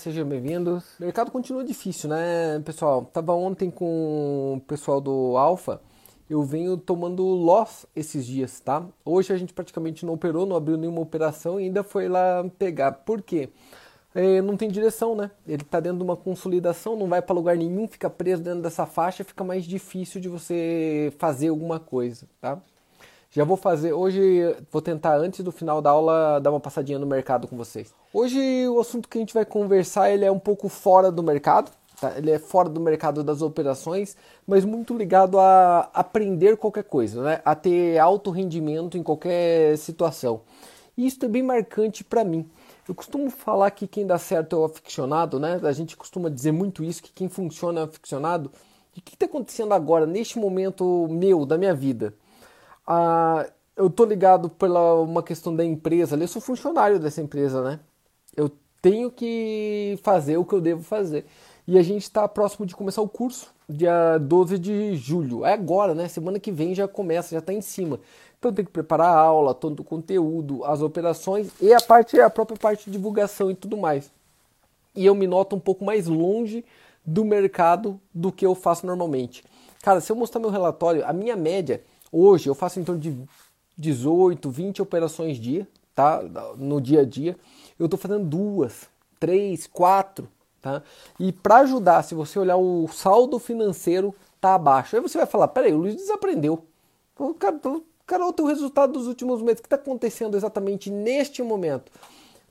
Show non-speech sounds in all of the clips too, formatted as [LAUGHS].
Sejam bem-vindos. Mercado continua difícil, né, pessoal? Tava ontem com o pessoal do Alfa. Eu venho tomando loss esses dias, tá? Hoje a gente praticamente não operou, não abriu nenhuma operação e ainda foi lá pegar. Por quê? É, não tem direção, né? Ele está dentro de uma consolidação, não vai para lugar nenhum, fica preso dentro dessa faixa, fica mais difícil de você fazer alguma coisa, tá? Já vou fazer, hoje vou tentar antes do final da aula dar uma passadinha no mercado com vocês. Hoje o assunto que a gente vai conversar ele é um pouco fora do mercado, tá? ele é fora do mercado das operações, mas muito ligado a aprender qualquer coisa, né? a ter alto rendimento em qualquer situação. E isso é bem marcante para mim. Eu costumo falar que quem dá certo é o aficionado, né? A gente costuma dizer muito isso, que quem funciona é o aficionado. E o que está acontecendo agora, neste momento meu, da minha vida? Ah, eu tô ligado pela uma questão da empresa, eu sou funcionário dessa empresa, né? Eu tenho que fazer o que eu devo fazer. E a gente está próximo de começar o curso, dia 12 de julho. É agora, né? Semana que vem já começa, já está em cima. Então tem que preparar a aula, todo o conteúdo, as operações e a parte, a própria parte de divulgação e tudo mais. E eu me noto um pouco mais longe do mercado do que eu faço normalmente. Cara, se eu mostrar meu relatório, a minha média Hoje eu faço em torno de 18, 20 operações dia, tá? No dia a dia. Eu estou fazendo duas, três, quatro, tá? E para ajudar, se você olhar o saldo financeiro tá abaixo, aí você vai falar, peraí, o Luiz desaprendeu. O cara, o cara o teu resultado dos últimos meses, o que está acontecendo exatamente neste momento?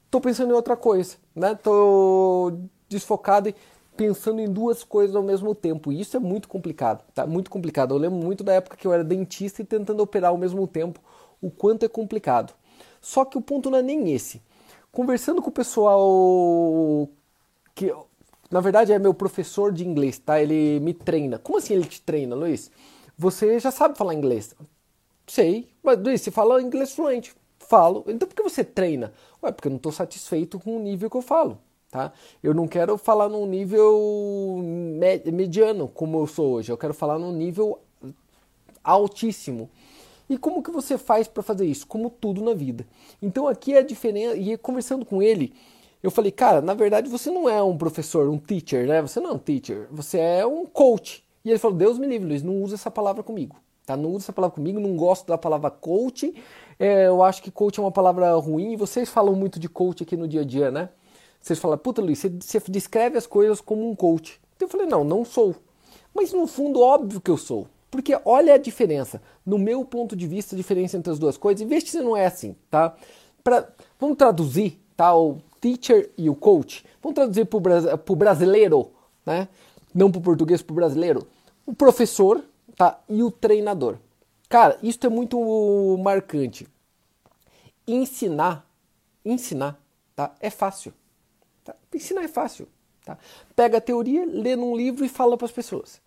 Estou pensando em outra coisa, né? Tô desfocado e pensando em duas coisas ao mesmo tempo. E isso é muito complicado, tá? Muito complicado. Eu lembro muito da época que eu era dentista e tentando operar ao mesmo tempo, o quanto é complicado. Só que o ponto não é nem esse. Conversando com o pessoal que na verdade é meu professor de inglês, tá? Ele me treina. Como assim ele te treina, Luiz? Você já sabe falar inglês? Sei, mas Luiz, você fala inglês fluente. Falo. Então por que você treina? Ué, porque eu não estou satisfeito com o nível que eu falo. Tá? Eu não quero falar num nível mediano como eu sou hoje, eu quero falar num nível altíssimo. E como que você faz para fazer isso? Como tudo na vida. Então aqui é a diferença, e conversando com ele, eu falei, cara, na verdade você não é um professor, um teacher, né? Você não é um teacher, você é um coach. E ele falou, Deus me livre, Luiz, não usa essa palavra comigo. Tá? Não usa essa palavra comigo, não gosto da palavra coach. É, eu acho que coach é uma palavra ruim, e vocês falam muito de coach aqui no dia a dia, né? Vocês falam, puta Luiz, você, descreve as coisas como um coach. Então eu falei, não, não sou. Mas no fundo, óbvio que eu sou. Porque olha a diferença. No meu ponto de vista, a diferença entre as duas coisas. E veja se não é assim, tá? Pra, vamos traduzir, tá? O teacher e o coach. Vamos traduzir para o brasileiro, né? Não para o português, para o brasileiro. O professor, tá? E o treinador. Cara, isso é muito marcante. Ensinar, ensinar, tá? É fácil. Tá? Ensinar é fácil. Tá? Pega a teoria, lê num livro e fala para as pessoas.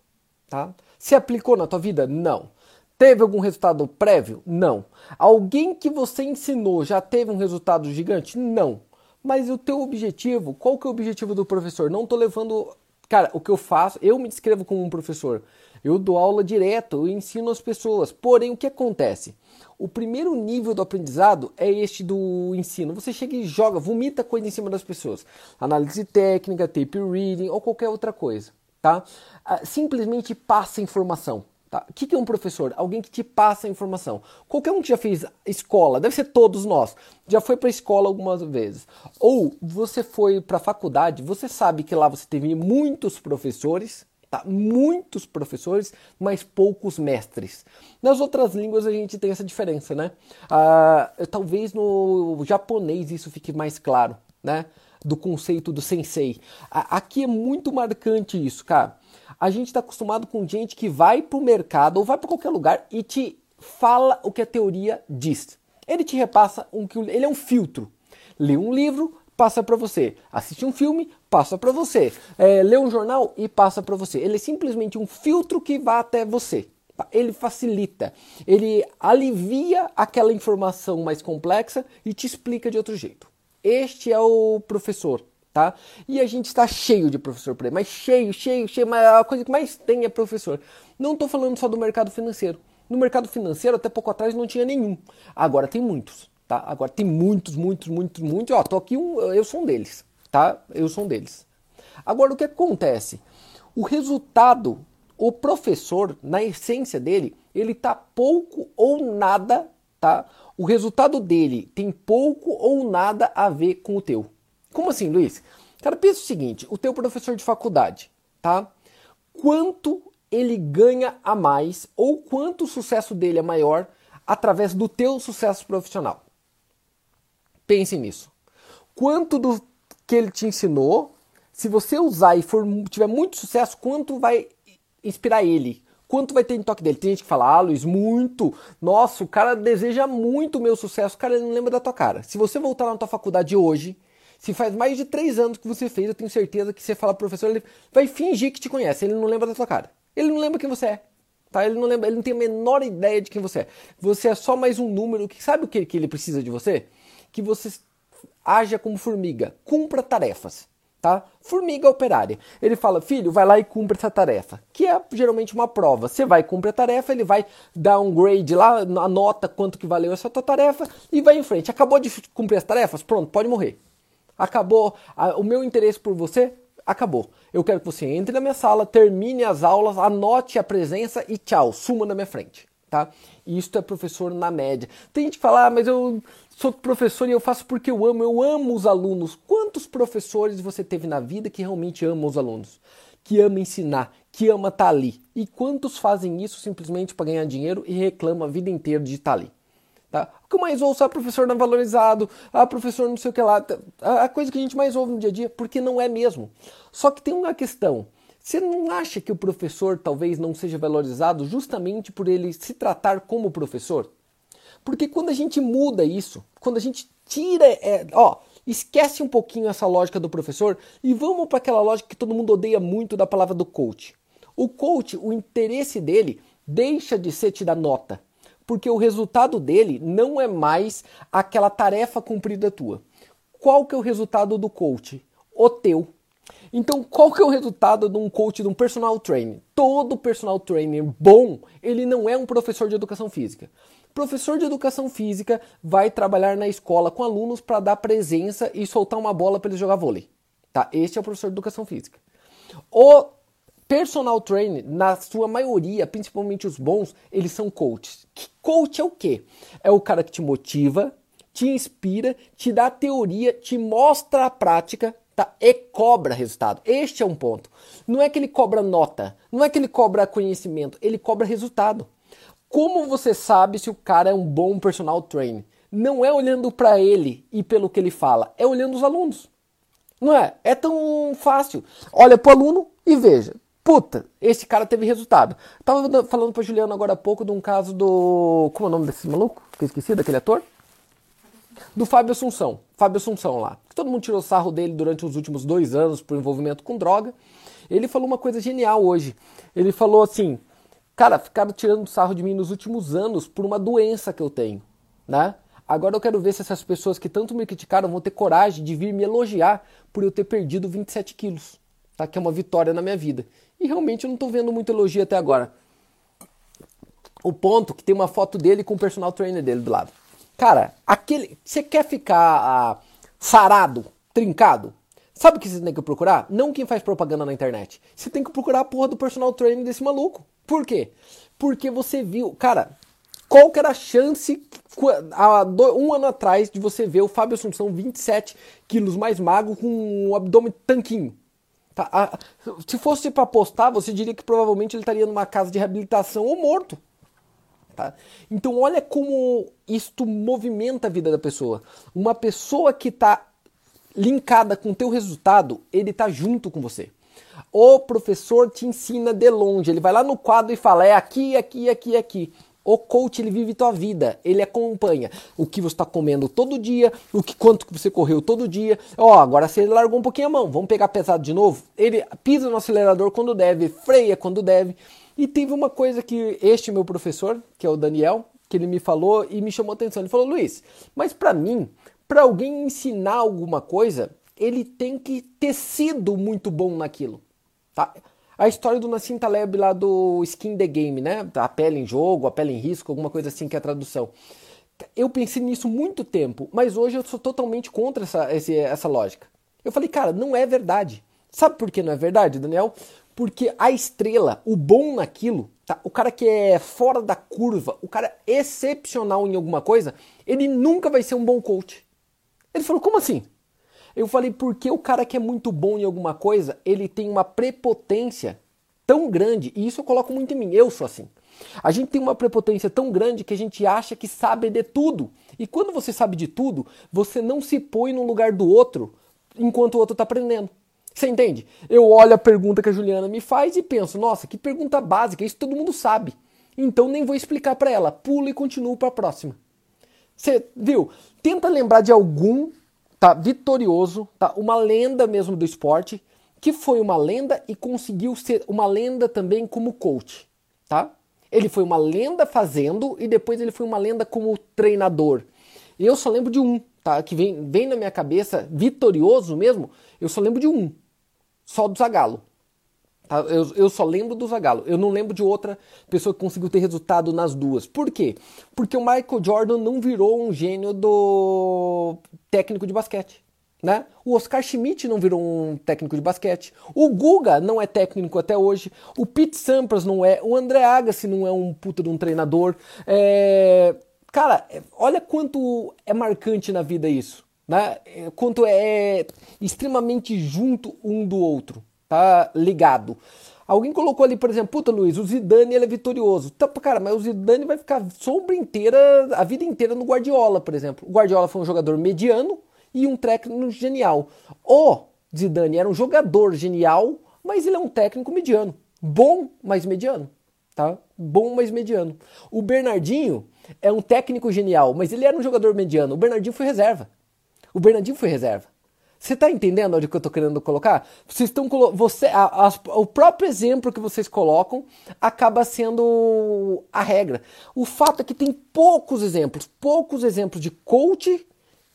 Tá? Se aplicou na tua vida? Não. Teve algum resultado prévio? Não. Alguém que você ensinou já teve um resultado gigante? Não. Mas o teu objetivo, qual que é o objetivo do professor? Não estou levando, cara, o que eu faço, eu me descrevo como um professor. Eu dou aula direto, eu ensino as pessoas. Porém, o que acontece? O primeiro nível do aprendizado é este do ensino. Você chega e joga, vomita coisa em cima das pessoas. Análise técnica, tape reading ou qualquer outra coisa, tá? Ah, simplesmente passa informação. Tá? O que é um professor? Alguém que te passa a informação. Qualquer um que já fez escola, deve ser todos nós, já foi para a escola algumas vezes. Ou você foi para a faculdade, você sabe que lá você teve muitos professores, Tá? Muitos professores, mas poucos mestres. Nas outras línguas a gente tem essa diferença, né? Ah, talvez no japonês isso fique mais claro, né? Do conceito do sensei. Aqui é muito marcante isso, cara. A gente está acostumado com gente que vai para o mercado ou vai para qualquer lugar e te fala o que a teoria diz. Ele te repassa um que ele é um filtro. Lê um livro, passa para você. Assiste um filme, passa para você. É, lê um jornal e passa para você. Ele é simplesmente um filtro que vai até você. Ele facilita, ele alivia aquela informação mais complexa e te explica de outro jeito. Este é o professor, tá? E a gente está cheio de professor por aí, mas cheio, cheio, cheio, mas a coisa que mais tem é professor. Não estou falando só do mercado financeiro. No mercado financeiro, até pouco atrás, não tinha nenhum. Agora tem muitos. Tá? Agora tem muitos, muitos, muitos, muitos. Ó, tô aqui um, eu sou um deles. tá? Eu sou um deles. Agora, o que acontece? O resultado, o professor, na essência dele, ele tá pouco ou nada, tá? O resultado dele tem pouco ou nada a ver com o teu. Como assim, Luiz? Cara, pensa o seguinte, o teu professor de faculdade, tá? Quanto ele ganha a mais ou quanto o sucesso dele é maior através do teu sucesso profissional? Pense nisso. Quanto do que ele te ensinou, se você usar e for, tiver muito sucesso, quanto vai inspirar ele? Quanto vai ter em toque dele? Tem gente que fala, ah, Luiz, muito. Nossa, o cara deseja muito o meu sucesso. Cara, ele não lembra da tua cara. Se você voltar na tua faculdade hoje se faz mais de três anos que você fez, eu tenho certeza que você fala pro professor, ele vai fingir que te conhece, ele não lembra da sua cara. Ele não lembra quem você é. Tá? Ele não lembra, ele não tem a menor ideia de quem você é. Você é só mais um número que sabe o que, que ele precisa de você? Que você haja como formiga, cumpra tarefas. Tá? Formiga operária. Ele fala, filho, vai lá e cumpre essa tarefa, que é geralmente uma prova. Você vai cumprir a tarefa, ele vai dar um grade lá, anota quanto que valeu essa tua tarefa e vai em frente. Acabou de cumprir as tarefas? Pronto, pode morrer. Acabou. O meu interesse por você acabou. Eu quero que você entre na minha sala, termine as aulas, anote a presença e tchau, suma na minha frente. Tá? Isto é professor na média. Tem gente que fala, ah, mas eu sou professor e eu faço porque eu amo, eu amo os alunos. Quantos professores você teve na vida que realmente amam os alunos? Que ama ensinar, que ama estar tá ali? E quantos fazem isso simplesmente para ganhar dinheiro e reclamam a vida inteira de estar tá ali? Tá? O que eu mais ouço é professor não valorizado, ah, professor não sei o que lá. A coisa que a gente mais ouve no dia a dia, porque não é mesmo. Só que tem uma questão. Você não acha que o professor talvez não seja valorizado justamente por ele se tratar como professor? Porque quando a gente muda isso, quando a gente tira, é, ó, esquece um pouquinho essa lógica do professor e vamos para aquela lógica que todo mundo odeia muito da palavra do coach. O coach, o interesse dele deixa de ser te dar nota porque o resultado dele não é mais aquela tarefa cumprida tua. Qual que é o resultado do coach? O teu. Então, qual que é o resultado de um coach, de um personal trainer? Todo personal trainer bom, ele não é um professor de educação física. Professor de educação física vai trabalhar na escola com alunos para dar presença e soltar uma bola para eles jogar vôlei. Tá? Este é o professor de educação física. O Personal trainer, na sua maioria, principalmente os bons, eles são coaches. Coach é o quê? É o cara que te motiva, te inspira, te dá teoria, te mostra a prática, tá? E cobra resultado. Este é um ponto. Não é que ele cobra nota, não é que ele cobra conhecimento, ele cobra resultado. Como você sabe se o cara é um bom personal trainer? Não é olhando para ele e pelo que ele fala, é olhando os alunos. Não é? É tão fácil. Olha para o aluno e veja puta, esse cara teve resultado. Tava falando pra Juliana agora há pouco de um caso do. Como é o nome desse maluco? Que eu esqueci, daquele ator? Do Fábio Assunção. Fábio Assunção lá. Todo mundo tirou sarro dele durante os últimos dois anos por envolvimento com droga. Ele falou uma coisa genial hoje. Ele falou assim: Cara, ficaram tirando sarro de mim nos últimos anos por uma doença que eu tenho, né? Agora eu quero ver se essas pessoas que tanto me criticaram vão ter coragem de vir me elogiar por eu ter perdido 27 quilos, tá? Que é uma vitória na minha vida. E realmente eu não estou vendo muito elogio até agora. O ponto que tem uma foto dele com o personal trainer dele do lado. Cara, aquele. Você quer ficar ah, sarado, trincado? Sabe o que você tem que procurar? Não quem faz propaganda na internet. Você tem que procurar a porra do personal trainer desse maluco. Por quê? Porque você viu. Cara, qual que era a chance um ano atrás de você ver o Fábio Assunção 27 quilos mais magro com um abdômen tanquinho? Tá, a, se fosse para apostar, você diria que provavelmente ele estaria numa casa de reabilitação ou morto. Tá? Então olha como isto movimenta a vida da pessoa. Uma pessoa que está linkada com o teu resultado, ele está junto com você. O professor te ensina de longe, ele vai lá no quadro e fala, é aqui, aqui, aqui, aqui. O coach ele vive tua vida, ele acompanha o que você está comendo todo dia, o que quanto que você correu todo dia. Ó, oh, agora você largou um pouquinho a mão, vamos pegar pesado de novo. Ele pisa no acelerador quando deve, freia quando deve. E teve uma coisa que este meu professor, que é o Daniel, que ele me falou e me chamou a atenção. Ele falou: "Luiz, mas para mim, para alguém ensinar alguma coisa, ele tem que ter sido muito bom naquilo." Tá? a história do Nassim Taleb lá do Skin the Game, né? A pele em jogo, a pele em risco, alguma coisa assim que é a tradução. Eu pensei nisso muito tempo, mas hoje eu sou totalmente contra essa, essa lógica. Eu falei, cara, não é verdade. Sabe por que não é verdade, Daniel? Porque a estrela, o bom naquilo, tá? o cara que é fora da curva, o cara excepcional em alguma coisa, ele nunca vai ser um bom coach. Ele falou, como assim? Eu falei, porque o cara que é muito bom em alguma coisa, ele tem uma prepotência tão grande, e isso eu coloco muito em mim, eu sou assim. A gente tem uma prepotência tão grande que a gente acha que sabe de tudo. E quando você sabe de tudo, você não se põe no lugar do outro enquanto o outro está aprendendo. Você entende? Eu olho a pergunta que a Juliana me faz e penso, nossa, que pergunta básica, isso todo mundo sabe. Então nem vou explicar para ela, pulo e continuo para a próxima. Você viu? Tenta lembrar de algum, tá, vitorioso, tá, uma lenda mesmo do esporte, que foi uma lenda e conseguiu ser uma lenda também como coach, tá? Ele foi uma lenda fazendo e depois ele foi uma lenda como treinador. Eu só lembro de um, tá? Que vem, vem na minha cabeça, vitorioso mesmo, eu só lembro de um. Só do Zagalo. Tá? Eu, eu só lembro do Zagalo. Eu não lembro de outra pessoa que conseguiu ter resultado nas duas. Por quê? Porque o Michael Jordan não virou um gênio do técnico de basquete. Né? O Oscar Schmidt não virou um técnico de basquete. O Guga não é técnico até hoje. O Pete Sampras não é. O André Agassi não é um puta de um treinador. É... Cara, olha quanto é marcante na vida isso né? quanto é extremamente junto um do outro, tá ligado. Alguém colocou ali, por exemplo, puta Luiz, o Zidane ele é vitorioso. Tá, cara, mas o Zidane vai ficar sombra inteira, a vida inteira no Guardiola, por exemplo. O Guardiola foi um jogador mediano e um técnico genial. O Zidane era um jogador genial, mas ele é um técnico mediano. Bom, mas mediano. Tá? Bom, mas mediano. O Bernardinho é um técnico genial, mas ele era um jogador mediano. O Bernardinho foi reserva. O Bernardinho foi reserva. Você está entendendo onde que eu estou querendo colocar? Vocês estão você a, a, o próprio exemplo que vocês colocam acaba sendo a regra. O fato é que tem poucos exemplos, poucos exemplos de coach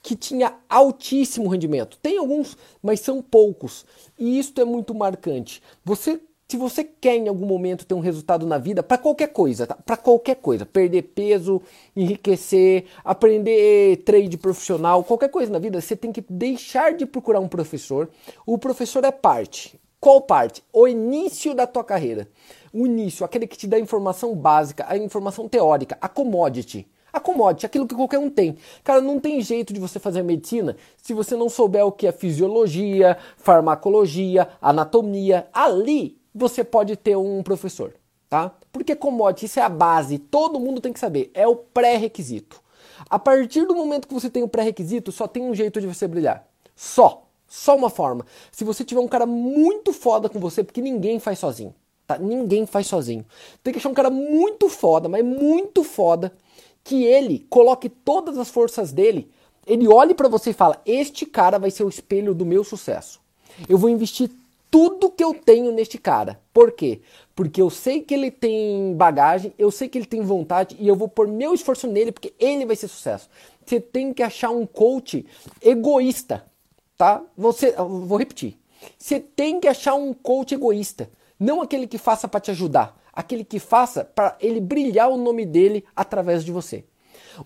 que tinha altíssimo rendimento. Tem alguns, mas são poucos. E isso é muito marcante. Você se você quer em algum momento ter um resultado na vida, para qualquer coisa, tá? para qualquer coisa, perder peso, enriquecer, aprender trade profissional, qualquer coisa na vida, você tem que deixar de procurar um professor. O professor é parte. Qual parte? O início da tua carreira. O início, aquele que te dá a informação básica, a informação teórica, a commodity. A commodity, aquilo que qualquer um tem. Cara, não tem jeito de você fazer medicina se você não souber o que é fisiologia, farmacologia, anatomia. Ali você pode ter um professor, tá? Porque commodity, isso é a base, todo mundo tem que saber, é o pré-requisito. A partir do momento que você tem o pré-requisito, só tem um jeito de você brilhar. Só. Só uma forma. Se você tiver um cara muito foda com você, porque ninguém faz sozinho, tá? Ninguém faz sozinho. Tem que achar um cara muito foda, mas muito foda, que ele coloque todas as forças dele, ele olhe para você e fala: "Este cara vai ser o espelho do meu sucesso. Eu vou investir tudo que eu tenho neste cara. Por quê? Porque eu sei que ele tem bagagem, eu sei que ele tem vontade e eu vou pôr meu esforço nele porque ele vai ser sucesso. Você tem que achar um coach egoísta, tá? Você, vou repetir. Você tem que achar um coach egoísta, não aquele que faça para te ajudar, aquele que faça para ele brilhar o nome dele através de você.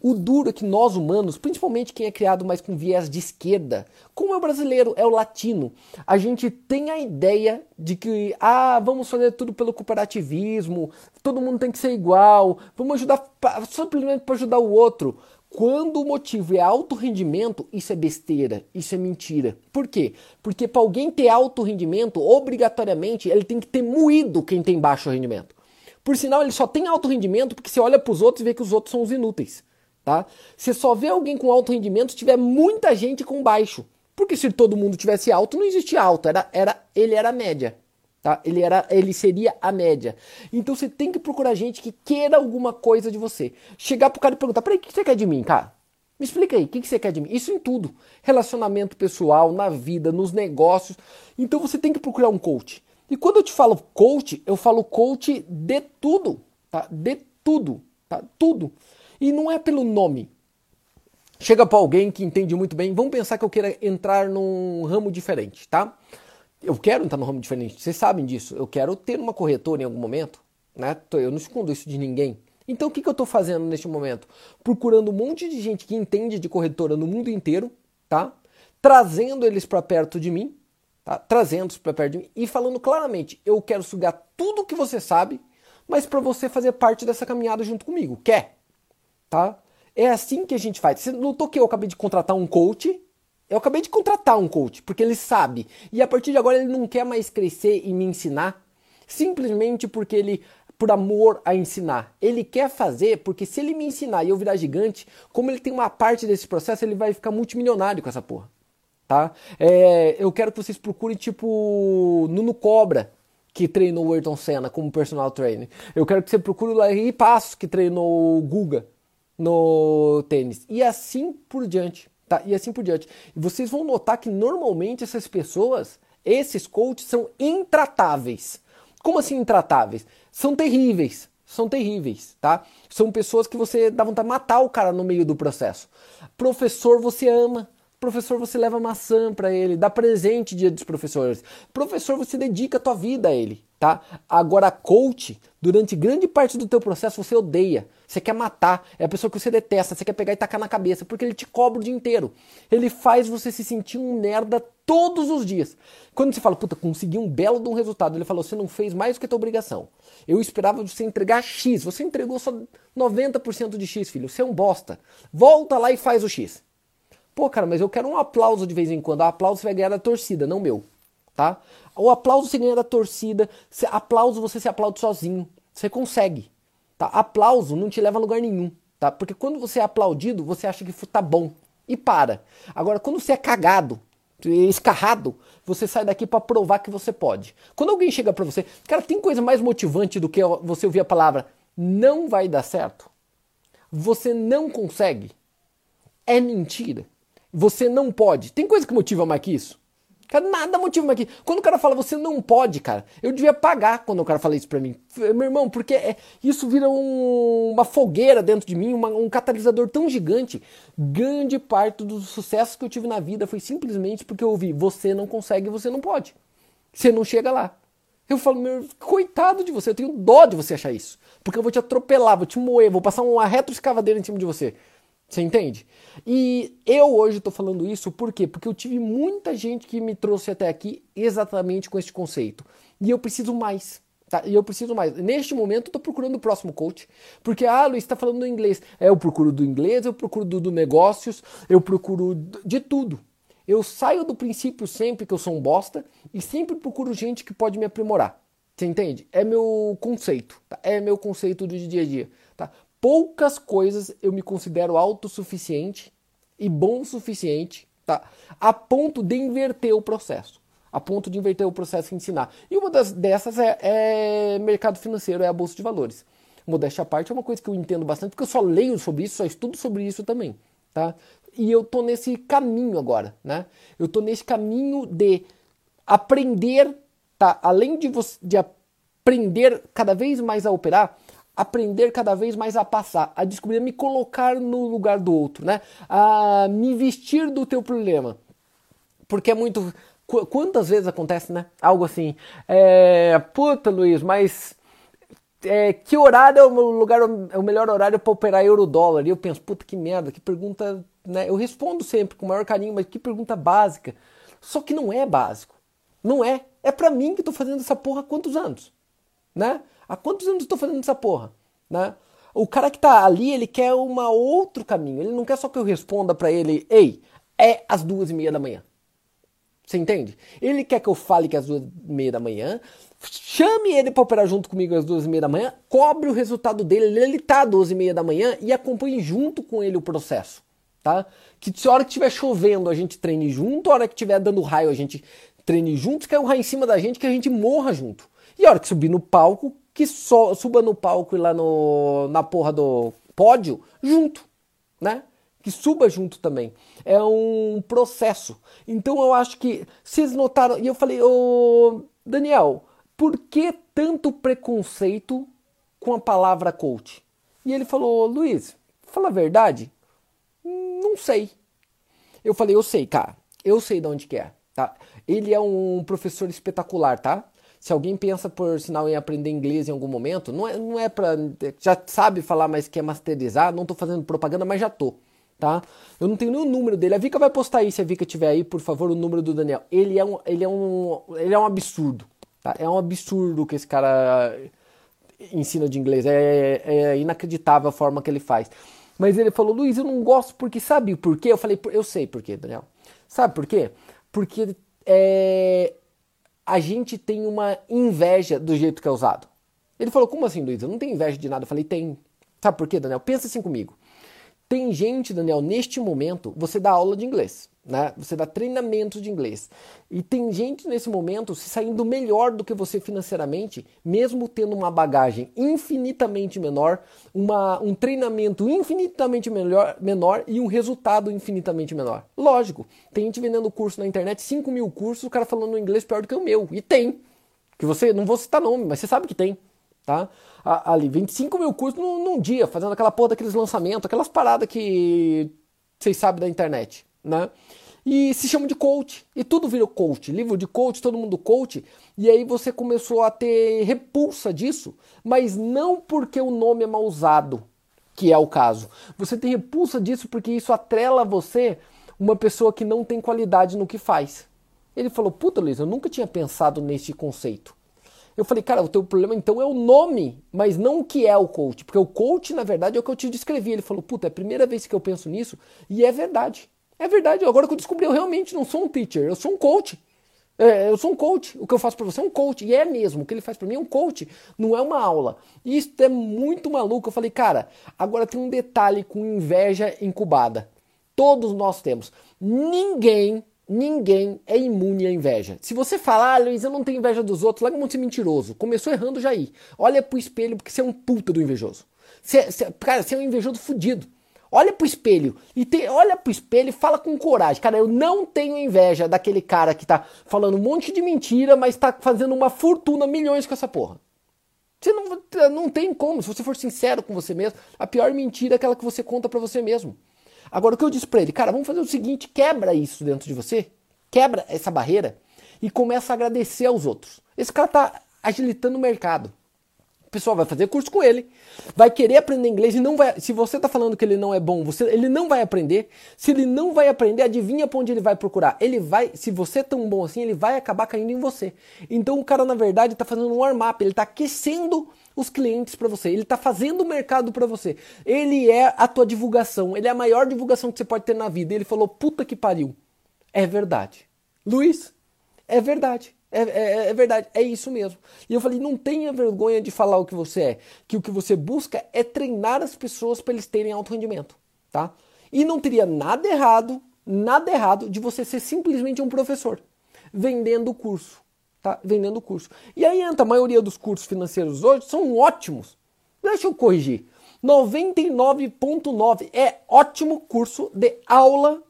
O duro é que nós humanos, principalmente quem é criado mais com viés de esquerda, como é o brasileiro, é o latino, a gente tem a ideia de que, ah, vamos fazer tudo pelo cooperativismo, todo mundo tem que ser igual, vamos ajudar simplesmente para ajudar o outro. Quando o motivo é alto rendimento, isso é besteira, isso é mentira. Por quê? Porque para alguém ter alto rendimento, obrigatoriamente ele tem que ter moído quem tem baixo rendimento. Por sinal, ele só tem alto rendimento porque você olha para os outros e vê que os outros são os inúteis tá? Você só vê alguém com alto rendimento se tiver muita gente com baixo. Porque se todo mundo tivesse alto, não existia alto, era, era, ele era a média. Tá? Ele, era, ele seria a média. Então você tem que procurar gente que queira alguma coisa de você. Chegar pro cara e perguntar: peraí, o que você quer de mim, cara? Me explica aí, o que você quer de mim? Isso em tudo. Relacionamento pessoal, na vida, nos negócios. Então você tem que procurar um coach. E quando eu te falo coach, eu falo coach de tudo, tá? De tudo, tá? Tudo. E não é pelo nome. Chega para alguém que entende muito bem, vamos pensar que eu queira entrar num ramo diferente, tá? Eu quero entrar num ramo diferente, vocês sabem disso. Eu quero ter uma corretora em algum momento, né? Eu não escondo isso de ninguém. Então o que, que eu estou fazendo neste momento? Procurando um monte de gente que entende de corretora no mundo inteiro, tá? trazendo eles para perto de mim, tá? trazendo-os para perto de mim e falando claramente: eu quero sugar tudo que você sabe, mas para você fazer parte dessa caminhada junto comigo. Quer? Tá? É assim que a gente faz. Você notou que eu acabei de contratar um coach? Eu acabei de contratar um coach, porque ele sabe. E a partir de agora ele não quer mais crescer e me ensinar, simplesmente porque ele por amor a ensinar. Ele quer fazer porque se ele me ensinar e eu virar gigante, como ele tem uma parte desse processo, ele vai ficar multimilionário com essa porra. Tá? É, eu quero que vocês procurem tipo Nuno Cobra, que treinou o Ayrton Senna como personal trainer. Eu quero que você procure o Larry Passos, que treinou o Guga no tênis. E assim por diante. Tá? E assim por diante. E vocês vão notar que normalmente essas pessoas, esses coaches, são intratáveis. Como assim intratáveis? São terríveis. São terríveis, tá? São pessoas que você dá vontade de matar o cara no meio do processo. Professor você ama, Professor, você leva maçã para ele, dá presente dia dos professores. Professor, você dedica a tua vida a ele, tá? Agora, coach, durante grande parte do teu processo você odeia, você quer matar, é a pessoa que você detesta, você quer pegar e tacar na cabeça, porque ele te cobra o dia inteiro. Ele faz você se sentir um merda todos os dias. Quando você fala, puta, consegui um belo de um resultado, ele falou, você não fez mais do que a tua obrigação. Eu esperava você entregar X, você entregou só 90% de X, filho, você é um bosta. Volta lá e faz o X. Pô, cara, mas eu quero um aplauso de vez em quando. O aplauso você vai ganhar da torcida, não meu. Tá? O aplauso você ganha da torcida. Se, aplauso você se aplaude sozinho. Você consegue. Tá? Aplauso não te leva a lugar nenhum. Tá? Porque quando você é aplaudido, você acha que tá bom. E para. Agora, quando você é cagado, escarrado, você sai daqui para provar que você pode. Quando alguém chega para você, cara, tem coisa mais motivante do que você ouvir a palavra não vai dar certo? Você não consegue? É mentira. Você não pode. Tem coisa que motiva mais que isso? Cara, nada motiva mais que isso. Quando o cara fala você não pode, cara, eu devia pagar quando o cara fala isso pra mim. Meu irmão, porque é, isso vira um, uma fogueira dentro de mim, uma, um catalisador tão gigante. Grande parte dos sucessos que eu tive na vida foi simplesmente porque eu ouvi você não consegue, você não pode. Você não chega lá. Eu falo, meu, coitado de você, eu tenho dó de você achar isso. Porque eu vou te atropelar, vou te moer, vou passar uma retroescavadeira em cima de você. Você entende? E eu hoje estou falando isso por quê? Porque eu tive muita gente que me trouxe até aqui exatamente com esse conceito. E eu preciso mais. Tá? E eu preciso mais. Neste momento, estou procurando o próximo coach. Porque, ah, Luiz, está falando do inglês. É, eu procuro do inglês, eu procuro do, do negócios, eu procuro de tudo. Eu saio do princípio sempre que eu sou um bosta e sempre procuro gente que pode me aprimorar. Você entende? É meu conceito. Tá? É meu conceito do dia a dia. Tá? Poucas coisas eu me considero autossuficiente e bom o suficiente, tá? A ponto de inverter o processo. A ponto de inverter o processo e ensinar. E uma das, dessas é, é mercado financeiro, é a bolsa de valores. Modéstia à parte é uma coisa que eu entendo bastante, porque eu só leio sobre isso, só estudo sobre isso também, tá? E eu tô nesse caminho agora, né? Eu tô nesse caminho de aprender, tá? Além de, você, de aprender cada vez mais a operar, aprender cada vez mais a passar, a descobrir, a me colocar no lugar do outro, né? A me vestir do teu problema. Porque é muito. Quantas vezes acontece, né? Algo assim. É, puta, Luiz, mas. É, que horário é o, lugar, é o melhor horário para operar euro-dólar? E eu penso, puta que merda, que pergunta. Né? Eu respondo sempre com o maior carinho, mas que pergunta básica. Só que não é básico. Não é. É para mim que tô fazendo essa porra há quantos anos? Né? Há quantos anos eu estou fazendo essa porra? Né? O cara que está ali, ele quer um outro caminho. Ele não quer só que eu responda para ele, ei, é às duas e meia da manhã. Você entende? Ele quer que eu fale que é às duas e meia da manhã, chame ele para operar junto comigo às duas e meia da manhã, cobre o resultado dele, ele tá às duas e meia da manhã e acompanhe junto com ele o processo, tá? Que se a hora que estiver chovendo a gente treine junto, a hora que estiver dando raio a gente treine junto, que é um raio em cima da gente, que a gente morra junto. E a hora que subir no palco, que so, suba no palco e lá no, na porra do pódio junto, né? Que suba junto também. É um processo. Então eu acho que vocês notaram. E eu falei, ô Daniel, por que tanto preconceito com a palavra coach? E ele falou, Luiz, fala a verdade, não sei. Eu falei, eu sei, cara. Eu sei de onde que é, tá? Ele é um professor espetacular, tá? Se alguém pensa, por sinal, em aprender inglês em algum momento, não é, não é pra. Já sabe falar, mas quer masterizar, não tô fazendo propaganda, mas já tô. tá? Eu não tenho o número dele. A Vika vai postar aí, se a Vika tiver aí, por favor, o número do Daniel. Ele é um, ele é um, ele é um absurdo, tá? É um absurdo que esse cara ensina de inglês. É, é inacreditável a forma que ele faz. Mas ele falou, Luiz, eu não gosto porque sabe por quê? Eu falei, eu sei por quê, Daniel. Sabe por quê? Porque é, a gente tem uma inveja do jeito que é usado. Ele falou, como assim, Luiz? Eu não tenho inveja de nada. Eu falei, tem. Sabe por quê, Daniel? Pensa assim comigo. Tem gente, Daniel, neste momento, você dá aula de inglês, né? Você dá treinamento de inglês. E tem gente nesse momento se saindo melhor do que você financeiramente, mesmo tendo uma bagagem infinitamente menor, uma, um treinamento infinitamente melhor, menor e um resultado infinitamente menor. Lógico, tem gente vendendo curso na internet, 5 mil cursos, o cara falando inglês pior do que o meu. E tem. Que você, não vou citar nome, mas você sabe que tem, tá? ali 25 mil cursos num, num, dia, fazendo aquela porra daqueles lançamentos, aquelas paradas que vocês sabem da internet, né? E se chama de coach. E tudo virou coach. Livro de coach, todo mundo coach. E aí você começou a ter repulsa disso, mas não porque o nome é mal usado, que é o caso. Você tem repulsa disso porque isso atrela você uma pessoa que não tem qualidade no que faz. Ele falou: Puta, Luiz, eu nunca tinha pensado nesse conceito. Eu falei, cara, o teu problema então é o nome, mas não o que é o coach. Porque o coach, na verdade, é o que eu te descrevi. Ele falou, puta, é a primeira vez que eu penso nisso e é verdade. É verdade. Agora que eu descobri, eu realmente não sou um teacher, eu sou um coach. É, eu sou um coach. O que eu faço para você é um coach. E é mesmo. O que ele faz para mim é um coach. Não é uma aula. E isso é muito maluco. Eu falei, cara, agora tem um detalhe com inveja incubada. Todos nós temos. Ninguém Ninguém é imune à inveja. Se você falar, ah, Luiz, eu não tenho inveja dos outros, larga um monte de mentiroso. Começou errando já aí. Olha pro espelho porque você é um puta do invejoso. Você, você, cara, você é um invejoso fudido. Olha pro espelho e te, olha pro espelho e fala com coragem. Cara, eu não tenho inveja daquele cara que tá falando um monte de mentira, mas tá fazendo uma fortuna, milhões com essa porra. Você não, não tem como, se você for sincero com você mesmo, a pior mentira é aquela que você conta para você mesmo. Agora o que eu disse para ele, cara, vamos fazer o seguinte, quebra isso dentro de você, quebra essa barreira e começa a agradecer aos outros. Esse cara tá agilitando o mercado. Pessoal vai fazer curso com ele, vai querer aprender inglês e não vai. Se você está falando que ele não é bom, você, ele não vai aprender. Se ele não vai aprender, adivinha para onde ele vai procurar? Ele vai, se você é tão bom assim, ele vai acabar caindo em você. Então o cara na verdade está fazendo um warm-up, ele está aquecendo os clientes para você, ele está fazendo o mercado para você. Ele é a tua divulgação, ele é a maior divulgação que você pode ter na vida. Ele falou: puta que pariu. É verdade. Luiz, é verdade. É, é, é, verdade, é isso mesmo. E eu falei: não tenha vergonha de falar o que você é, que o que você busca é treinar as pessoas para eles terem alto rendimento, tá? E não teria nada errado, nada errado de você ser simplesmente um professor vendendo o curso tá vendendo curso. E aí entra a maioria dos cursos financeiros hoje são ótimos. Deixa eu corrigir. 99.9 é ótimo curso de aula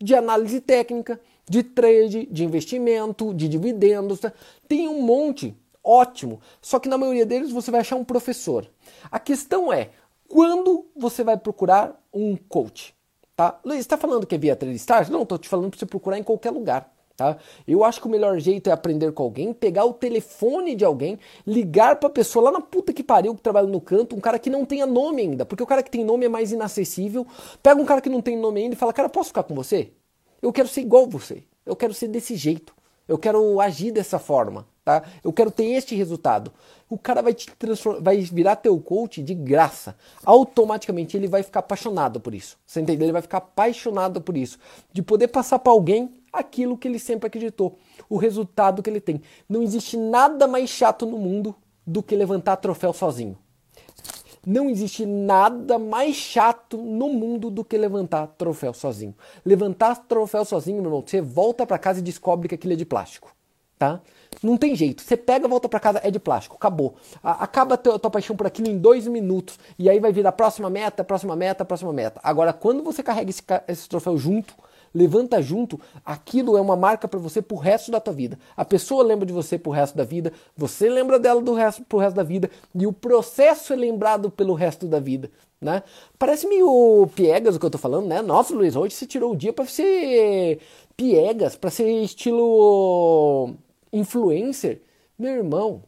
de análise técnica, de trade, de investimento, de dividendos. Tá? Tem um monte, ótimo. Só que na maioria deles você vai achar um professor. A questão é, quando você vai procurar um coach? Tá? Luiz, está falando que é via Trade Stars? Não, estou te falando para você procurar em qualquer lugar. Tá? Eu acho que o melhor jeito é aprender com alguém, pegar o telefone de alguém, ligar para a pessoa lá na puta que pariu que trabalha no canto, um cara que não tenha nome ainda, porque o cara que tem nome é mais inacessível. Pega um cara que não tem nome ainda e fala: Cara, posso ficar com você? Eu quero ser igual você. Eu quero ser desse jeito. Eu quero agir dessa forma. Tá? Eu quero ter este resultado. O cara vai te vai virar teu coach de graça. Automaticamente ele vai ficar apaixonado por isso. Você entendeu? Ele vai ficar apaixonado por isso. De poder passar para alguém aquilo que ele sempre acreditou, o resultado que ele tem. Não existe nada mais chato no mundo do que levantar troféu sozinho. Não existe nada mais chato no mundo do que levantar troféu sozinho. Levantar troféu sozinho, meu irmão, você volta para casa e descobre que aquilo é de plástico, tá? Não tem jeito. Você pega, volta para casa, é de plástico, acabou. acaba a tua, tua, paixão por aquilo em dois minutos e aí vai vir a próxima meta, próxima meta, próxima meta. Agora, quando você carrega esse, esse troféu junto, levanta junto, aquilo é uma marca para você pro resto da tua vida. A pessoa lembra de você pro resto da vida, você lembra dela do resto pro resto da vida e o processo é lembrado pelo resto da vida, né? Parece meio piegas o que eu tô falando, né? Nossa, Luiz, hoje você tirou o dia para ser piegas, para ser estilo influencer. Meu irmão,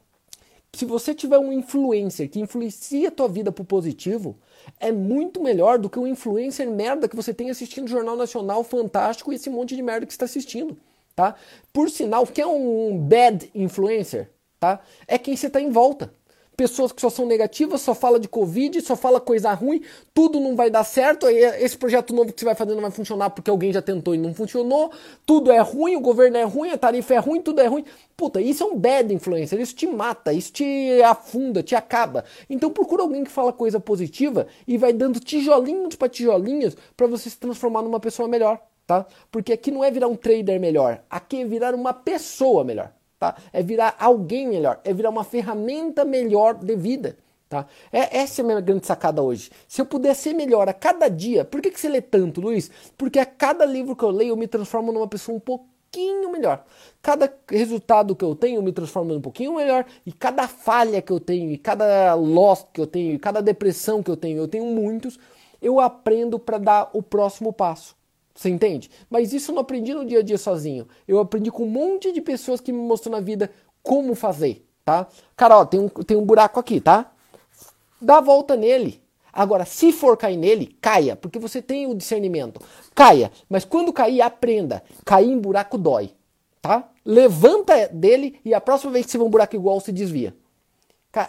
se você tiver um influencer que influencia a tua vida pro positivo, é muito melhor do que um influencer merda que você tem assistindo o Jornal Nacional Fantástico e esse monte de merda que está assistindo, tá? Por sinal, quem é um bad influencer, tá? É quem você tá em volta pessoas que só são negativas, só fala de Covid, só fala coisa ruim, tudo não vai dar certo, esse projeto novo que você vai fazer não vai funcionar porque alguém já tentou e não funcionou, tudo é ruim, o governo é ruim, a tarifa é ruim, tudo é ruim. Puta, isso é um bad influencer, isso te mata, isso te afunda, te acaba. Então procura alguém que fala coisa positiva e vai dando tijolinhos para tijolinhos para você se transformar numa pessoa melhor, tá? Porque aqui não é virar um trader melhor, aqui é virar uma pessoa melhor tá? É virar alguém melhor, é virar uma ferramenta melhor de vida. Tá? É, essa é a minha grande sacada hoje. Se eu puder ser melhor a cada dia, por que, que você lê tanto, Luiz? Porque a cada livro que eu leio eu me transformo numa pessoa um pouquinho melhor. Cada resultado que eu tenho eu me transformo um pouquinho melhor. E cada falha que eu tenho, e cada loss que eu tenho, e cada depressão que eu tenho, eu tenho muitos, eu aprendo para dar o próximo passo. Você entende? Mas isso eu não aprendi no dia a dia sozinho. Eu aprendi com um monte de pessoas que me mostrou na vida como fazer, tá? Cara, ó, tem um, tem um buraco aqui, tá? Dá a volta nele. Agora, se for cair nele, caia, porque você tem o discernimento. Caia, mas quando cair, aprenda. Cair em buraco dói, tá? Levanta dele e a próxima vez que você vê um buraco igual, se desvia.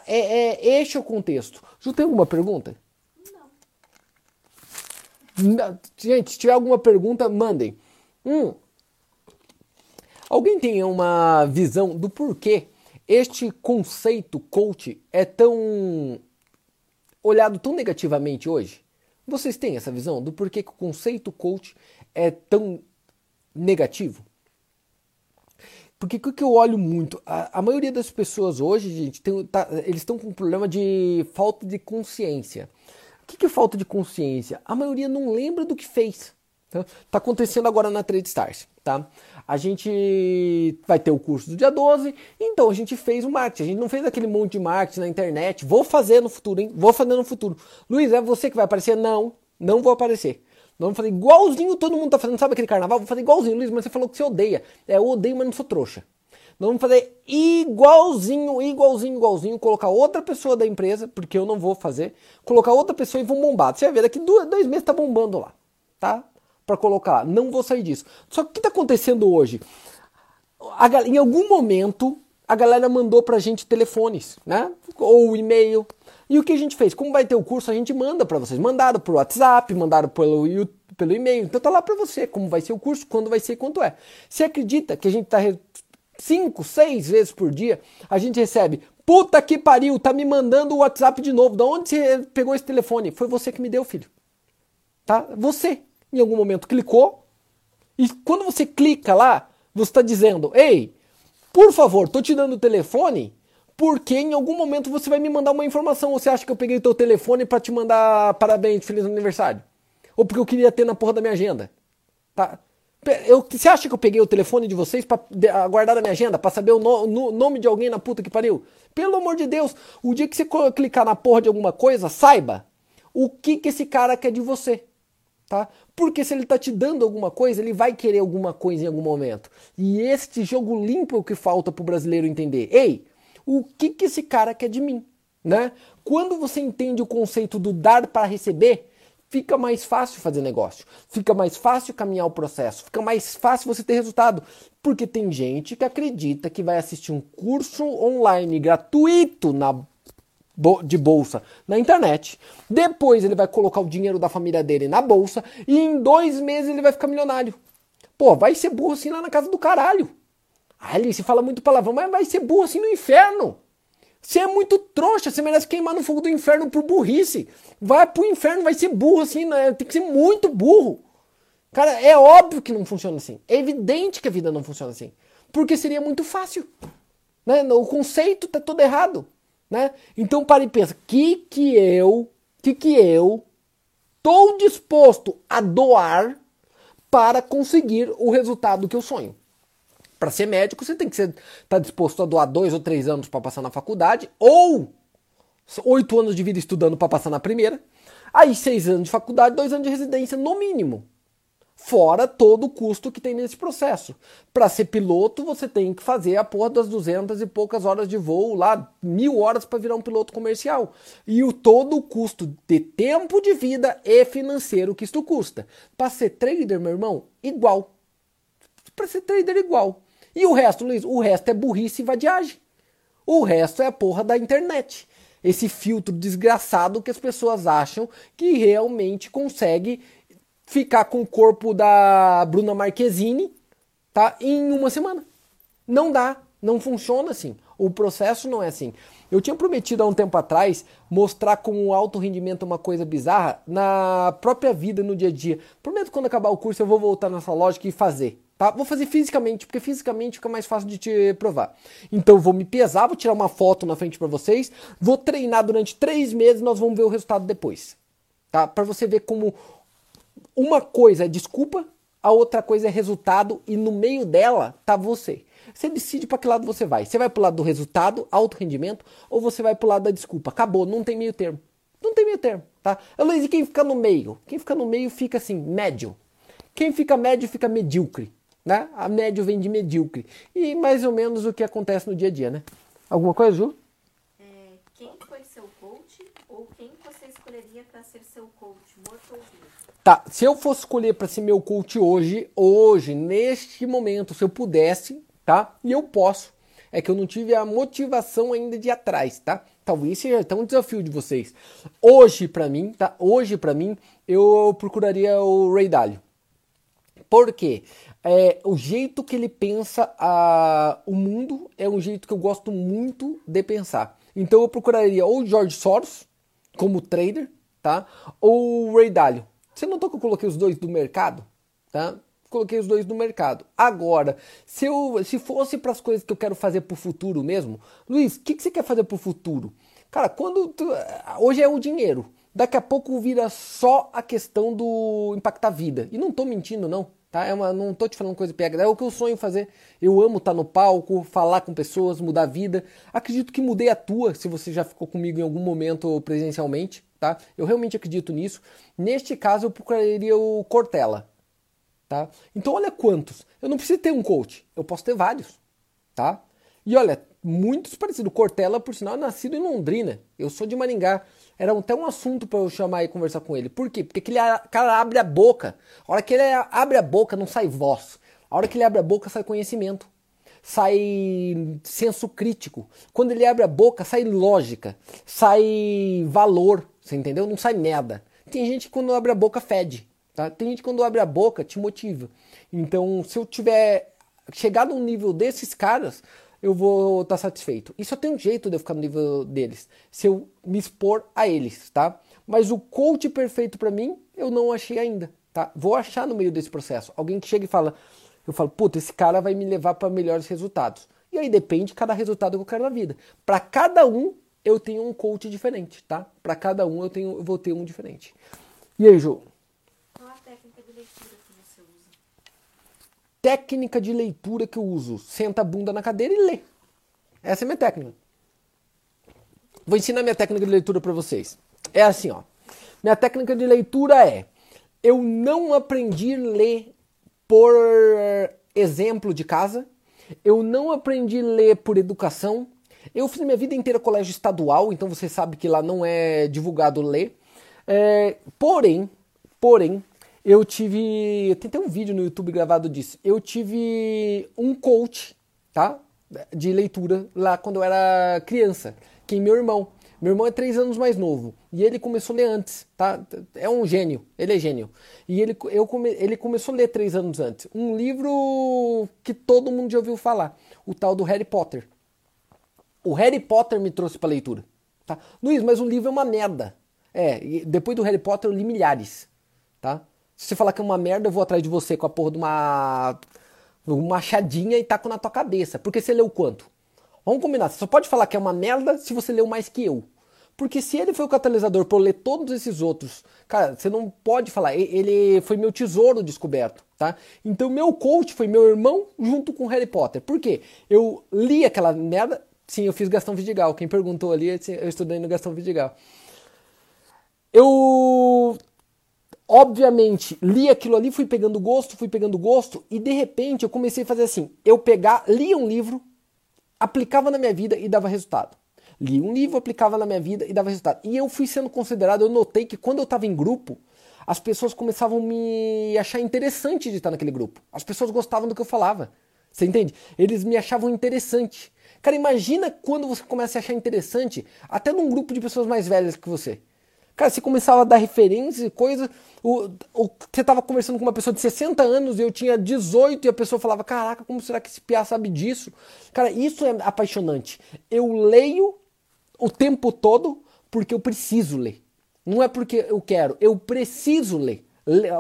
É, é, este é o contexto. Ju, tem alguma pergunta? Gente, se tiver alguma pergunta, mandem. Hum. Alguém tem uma visão do porquê este conceito coach é tão olhado tão negativamente hoje? Vocês têm essa visão do porquê que o conceito coach é tão negativo? Porque o que eu olho muito, a, a, maioria das pessoas hoje, gente, tem, tá, eles estão com um problema de falta de consciência. O que, que é falta de consciência? A maioria não lembra do que fez. Tá? tá acontecendo agora na Trade Stars, tá? A gente vai ter o curso do dia 12, então a gente fez o marketing. A gente não fez aquele monte de marketing na internet. Vou fazer no futuro, hein? Vou fazer no futuro. Luiz, é você que vai aparecer? Não, não vou aparecer. Nós vamos fazer igualzinho todo mundo tá fazendo. Sabe aquele carnaval? Vou fazer igualzinho, Luiz, mas você falou que você odeia. É, eu odeio, mas não sou trouxa. Nós vamos fazer igualzinho, igualzinho, igualzinho, colocar outra pessoa da empresa, porque eu não vou fazer, colocar outra pessoa e vão bombar. Você vai ver, daqui dois, dois meses tá bombando lá, tá? Para colocar lá. Não vou sair disso. Só que o que tá acontecendo hoje? A, em algum momento, a galera mandou pra gente telefones, né? Ou e-mail. E o que a gente fez? Como vai ter o curso, a gente manda para vocês. Mandaram por WhatsApp, mandaram pelo YouTube, pelo e-mail. Então tá lá para você como vai ser o curso, quando vai ser, quanto é. Você acredita que a gente tá cinco, seis vezes por dia, a gente recebe. Puta que pariu, tá me mandando o WhatsApp de novo. Da onde você pegou esse telefone? Foi você que me deu, filho. Tá? Você, em algum momento, clicou. E quando você clica lá, você está dizendo: Ei, por favor, tô te dando o telefone porque em algum momento você vai me mandar uma informação. Ou você acha que eu peguei teu telefone para te mandar parabéns, feliz aniversário? Ou porque eu queria ter na porra da minha agenda? Tá? Eu, você acha que eu peguei o telefone de vocês para guardar na minha agenda, para saber o no, no, nome de alguém na puta que pariu? Pelo amor de Deus, o dia que você clicar na porra de alguma coisa, saiba o que, que esse cara quer de você. Tá? Porque se ele tá te dando alguma coisa, ele vai querer alguma coisa em algum momento. E este jogo limpo é o que falta pro brasileiro entender. Ei, o que, que esse cara quer de mim? Né? Quando você entende o conceito do dar para receber, fica mais fácil fazer negócio, fica mais fácil caminhar o processo, fica mais fácil você ter resultado. Porque tem gente que acredita que vai assistir um curso online gratuito na de bolsa na internet. Depois ele vai colocar o dinheiro da família dele na bolsa e em dois meses ele vai ficar milionário. Pô, vai ser burro assim lá na casa do caralho. Ali se fala muito palavrão, mas vai ser burro assim no inferno. Você é muito trouxa, você merece queimar no fogo do inferno por burrice. Vai pro inferno, vai ser burro assim, né? tem que ser muito burro. Cara, é óbvio que não funciona assim. É evidente que a vida não funciona assim. Porque seria muito fácil. Né? O conceito tá todo errado. Né? Então para e pensa, que que eu, que que eu estou disposto a doar para conseguir o resultado que eu sonho? Para ser médico, você tem que estar tá disposto a doar dois ou três anos para passar na faculdade, ou oito anos de vida estudando para passar na primeira, aí seis anos de faculdade, dois anos de residência, no mínimo. Fora todo o custo que tem nesse processo. Para ser piloto, você tem que fazer a porra das 200 e poucas horas de voo lá, mil horas para virar um piloto comercial. E o todo o custo de tempo de vida e financeiro que isto custa. Para ser trader, meu irmão, igual. Para ser trader, igual. E o resto, Luiz? O resto é burrice e vadiagem. O resto é a porra da internet. Esse filtro desgraçado que as pessoas acham que realmente consegue ficar com o corpo da Bruna Marquezine tá, em uma semana. Não dá, não funciona assim. O processo não é assim. Eu tinha prometido há um tempo atrás mostrar como o alto rendimento é uma coisa bizarra na própria vida, no dia a dia. Prometo que quando acabar o curso eu vou voltar nessa lógica e fazer. Tá? Vou fazer fisicamente, porque fisicamente fica mais fácil de te provar. Então vou me pesar, vou tirar uma foto na frente para vocês, vou treinar durante três meses, nós vamos ver o resultado depois. Tá? Para você ver como uma coisa é desculpa, a outra coisa é resultado e no meio dela tá você. Você decide para que lado você vai. Você vai pro lado do resultado, alto rendimento, ou você vai pro lado da desculpa. Acabou, não tem meio termo. Não tem meio termo, tá? Luiz, e quem fica no meio? Quem fica no meio fica assim, médio. Quem fica médio fica medíocre, né? A médio vem de medíocre. E mais ou menos o que acontece no dia a dia, né? Alguma coisa, Ju? É, quem foi seu coach ou quem você escolheria para ser seu coach, morto ou vivo? Tá, se eu fosse escolher para ser meu coach hoje, hoje, neste momento, se eu pudesse, tá? E eu posso. É que eu não tive a motivação ainda de ir atrás, tá? Talvez seja até um desafio de vocês. Hoje, para mim, tá? Hoje, para mim, eu procuraria o Ray Dalio. Por quê? É, o jeito que ele pensa a, o mundo é um jeito que eu gosto muito de pensar. Então eu procuraria ou George Soros como trader, tá? Ou o Ray Dalio você notou que eu coloquei os dois do mercado? Tá? Coloquei os dois do mercado. Agora, se, eu, se fosse para as coisas que eu quero fazer para o futuro mesmo, Luiz, o que, que você quer fazer para o futuro? Cara, quando tu, hoje é o dinheiro. Daqui a pouco vira só a questão do impactar a vida. E não estou mentindo, não. Tá? É uma, não estou te falando coisa pega. É o que eu sonho fazer. Eu amo estar tá no palco, falar com pessoas, mudar a vida. Acredito que mudei a tua, se você já ficou comigo em algum momento presencialmente tá? Eu realmente acredito nisso. Neste caso, eu procuraria o Cortella, tá? Então, olha quantos. Eu não preciso ter um coach, eu posso ter vários, tá? E olha, muitos parecidos. Cortella, por sinal, é nascido em Londrina. Eu sou de Maringá. Era até um assunto para eu chamar e conversar com ele. Por quê? Porque aquele cara abre a boca. A hora que ele abre a boca, não sai voz. A hora que ele abre a boca, sai conhecimento sai senso crítico. Quando ele abre a boca, sai lógica, sai valor, você entendeu? Não sai merda. Tem gente que quando abre a boca fede, tá? Tem gente que quando abre a boca te motiva. Então, se eu tiver chegado num nível desses caras, eu vou estar tá satisfeito. E só tem um jeito de eu ficar no nível deles, se eu me expor a eles, tá? Mas o coach perfeito para mim, eu não achei ainda, tá? Vou achar no meio desse processo. Alguém que chega e fala: eu falo, puta, esse cara vai me levar para melhores resultados. E aí depende de cada resultado que eu quero na vida. Para cada um, eu tenho um coach diferente, tá? Para cada um, eu, tenho, eu vou ter um diferente. E aí, Ju? Qual a técnica de leitura? Técnica de leitura que eu uso. Senta a bunda na cadeira e lê. Essa é a minha técnica. Vou ensinar minha técnica de leitura para vocês. É assim, ó. Minha técnica de leitura é: eu não aprendi a ler por exemplo de casa. Eu não aprendi a ler por educação. Eu fiz minha vida inteira colégio estadual, então você sabe que lá não é divulgado ler. É, porém, porém, eu tive. Tem até um vídeo no YouTube gravado disso. Eu tive um coach, tá? De leitura lá quando eu era criança, que é meu irmão. Meu irmão é três anos mais novo e ele começou a ler antes, tá? É um gênio, ele é gênio. E ele, eu come, ele começou a ler três anos antes. Um livro que todo mundo já ouviu falar, o tal do Harry Potter. O Harry Potter me trouxe para leitura, tá? Luiz, mas o livro é uma merda. É, depois do Harry Potter eu li milhares, tá? Se você falar que é uma merda, eu vou atrás de você com a porra de uma, uma machadinha e taco na tua cabeça. Porque você leu quanto? Vamos combinar, você só pode falar que é uma merda se você leu mais que eu. Porque se ele foi o catalisador para eu ler todos esses outros, cara, você não pode falar, ele foi meu tesouro descoberto, tá? Então meu coach foi meu irmão junto com Harry Potter. Por quê? Eu li aquela merda, sim, eu fiz Gastão Vidigal. Quem perguntou ali, eu estudei no Gastão Vidigal. Eu obviamente, li aquilo ali, fui pegando gosto, fui pegando gosto, e de repente eu comecei a fazer assim: eu pegar, lia um livro, aplicava na minha vida e dava resultado. Li um livro, aplicava na minha vida e dava resultado. E eu fui sendo considerado, eu notei que quando eu estava em grupo, as pessoas começavam a me achar interessante de estar naquele grupo. As pessoas gostavam do que eu falava. Você entende? Eles me achavam interessante. Cara, imagina quando você começa a achar interessante, até num grupo de pessoas mais velhas que você. Cara, você começava a dar referências e coisas. O, o, você estava conversando com uma pessoa de 60 anos e eu tinha 18 e a pessoa falava: Caraca, como será que esse piá sabe disso? Cara, isso é apaixonante. Eu leio o tempo todo porque eu preciso ler. Não é porque eu quero, eu preciso ler.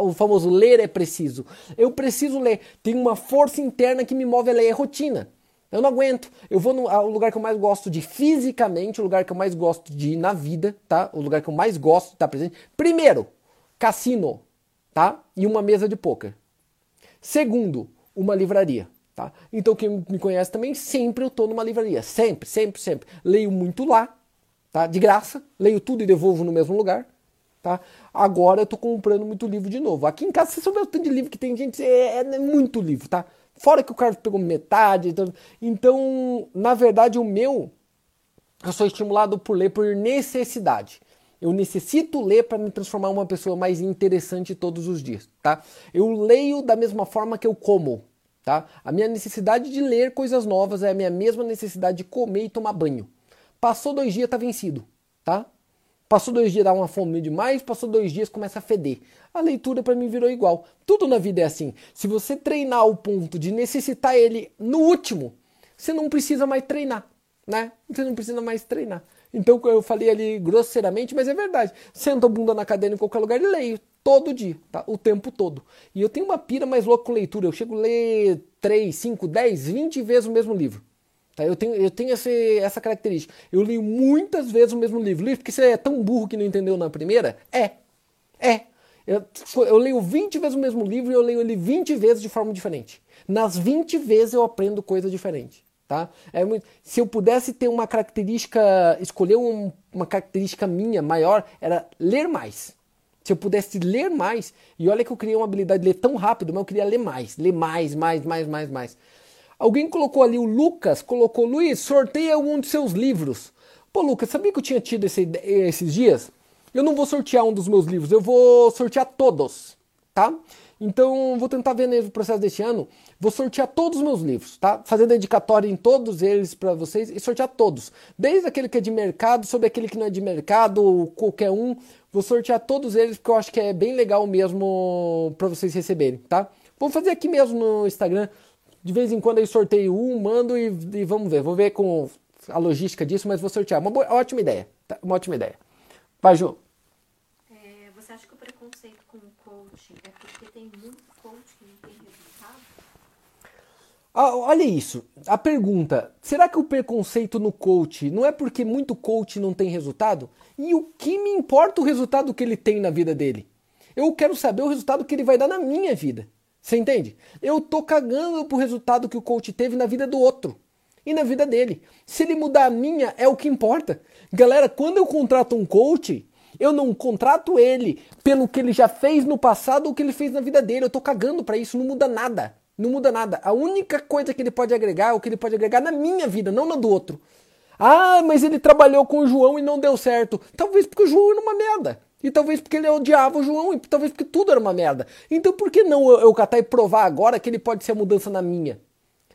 O famoso ler é preciso. Eu preciso ler. Tem uma força interna que me move a ler. É rotina. Eu não aguento. Eu vou no o lugar que eu mais gosto de fisicamente, o lugar que eu mais gosto de ir na vida, tá? O lugar que eu mais gosto de estar presente. Primeiro, cassino, tá? E uma mesa de poker. Segundo, uma livraria, tá? Então quem me conhece também, sempre eu tô numa livraria, sempre, sempre, sempre. Leio muito lá, tá? De graça, leio tudo e devolvo no mesmo lugar, tá? Agora eu tô comprando muito livro de novo. Aqui em casa, você souber o tanto de livro que tem, gente, é, é muito livro, tá? Fora que o cara pegou metade. Então, então, na verdade, o meu, eu sou estimulado por ler por necessidade. Eu necessito ler para me transformar uma pessoa mais interessante todos os dias, tá? Eu leio da mesma forma que eu como, tá? A minha necessidade de ler coisas novas é a minha mesma necessidade de comer e tomar banho. Passou dois dias, tá vencido, tá? Passou dois dias, dá uma fome demais, passou dois dias, começa a feder. A leitura para mim virou igual. Tudo na vida é assim. Se você treinar o ponto de necessitar ele no último, você não precisa mais treinar, né? Você não precisa mais treinar. Então eu falei ali grosseiramente, mas é verdade. Sento a bunda na cadeira em qualquer lugar e leio todo dia, tá? O tempo todo. E eu tenho uma pira mais louca com leitura. Eu chego a ler 3, 5, 10, 20 vezes o mesmo livro. Tá? Eu tenho, eu tenho esse, essa característica. Eu leio muitas vezes o mesmo livro. Livro porque você é tão burro que não entendeu na primeira? É. É. Eu, eu leio 20 vezes o mesmo livro e eu leio ele 20 vezes de forma diferente. Nas 20 vezes eu aprendo coisa diferente. Tá? É muito, se eu pudesse ter uma característica, escolher um, uma característica minha maior, era ler mais. Se eu pudesse ler mais, e olha que eu criei uma habilidade de ler tão rápido, mas eu queria ler mais, ler mais, mais, mais, mais, mais. Alguém colocou ali o Lucas, colocou, Luiz, sorteia um dos seus livros. Pô, Lucas, sabia que eu tinha tido esse, esses dias? Eu não vou sortear um dos meus livros, eu vou sortear todos, tá? Então, vou tentar ver no processo deste ano, vou sortear todos os meus livros, tá? Fazer dedicatória em todos eles para vocês e sortear todos. Desde aquele que é de mercado, sobre aquele que não é de mercado, qualquer um, vou sortear todos eles porque eu acho que é bem legal mesmo para vocês receberem, tá? Vou fazer aqui mesmo no Instagram, de vez em quando eu sorteio um, mando e, e, vamos ver. Vou ver com a logística disso, mas vou sortear. Uma boa, ótima ideia. Tá? Uma ótima ideia. Vai, Ju. É, você acha que o preconceito com o coach é porque tem muito coach que não tem resultado? Ah, olha isso. A pergunta: será que o preconceito no coach não é porque muito coach não tem resultado? E o que me importa o resultado que ele tem na vida dele? Eu quero saber o resultado que ele vai dar na minha vida. Você entende? Eu tô cagando pro resultado que o coach teve na vida do outro e na vida dele. Se ele mudar a minha, é o que importa. Galera, quando eu contrato um coach, eu não contrato ele pelo que ele já fez no passado ou o que ele fez na vida dele. Eu tô cagando para isso, não muda nada. Não muda nada. A única coisa que ele pode agregar é o que ele pode agregar na minha vida, não na do outro. Ah, mas ele trabalhou com o João e não deu certo. Talvez porque o João era uma merda. E talvez porque ele odiava o João, e talvez porque tudo era uma merda. Então por que não eu, eu catar e provar agora que ele pode ser a mudança na minha?